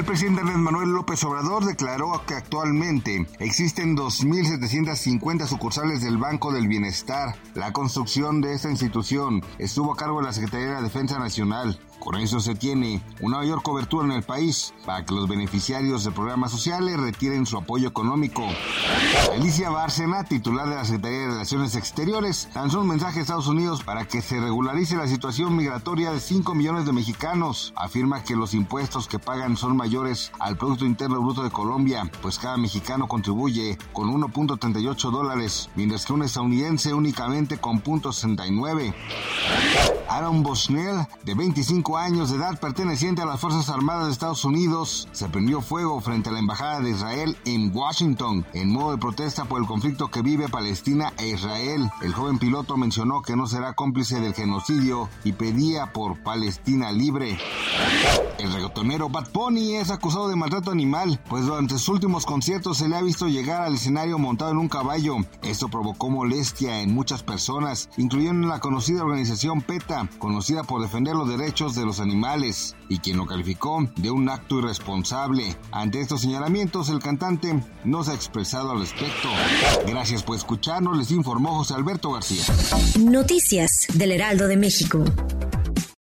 El presidente Andrés Manuel López Obrador declaró que actualmente existen 2.750 sucursales del Banco del Bienestar. La construcción de esta institución estuvo a cargo de la Secretaría de la Defensa Nacional. Con eso se tiene una mayor cobertura en el país para que los beneficiarios de programas sociales retiren su apoyo económico. Alicia Bárcena, titular de la Secretaría de Relaciones Exteriores, lanzó un mensaje a Estados Unidos para que se regularice la situación migratoria de 5 millones de mexicanos. Afirma que los impuestos que pagan son mayores al Producto Interno Bruto de Colombia, pues cada mexicano contribuye con 1.38 dólares, mientras que un estadounidense únicamente con .69. Aaron Bushnell, de 25 años de edad, perteneciente a las Fuerzas Armadas de Estados Unidos, se prendió fuego frente a la Embajada de Israel en Washington en modo de protesta por el conflicto que vive Palestina e Israel. El joven piloto mencionó que no será cómplice del genocidio y pedía por Palestina libre. El reggaetonero Bad Bunny es acusado de maltrato animal, pues durante sus últimos conciertos se le ha visto llegar al escenario montado en un caballo. Esto provocó molestia en muchas personas, incluyendo la conocida organización PETA, conocida por defender los derechos de los animales, y quien lo calificó de un acto irresponsable. Ante estos señalamientos, el cantante no se ha expresado al respecto. Gracias por escucharnos, les informó José Alberto García. Noticias del Heraldo de México.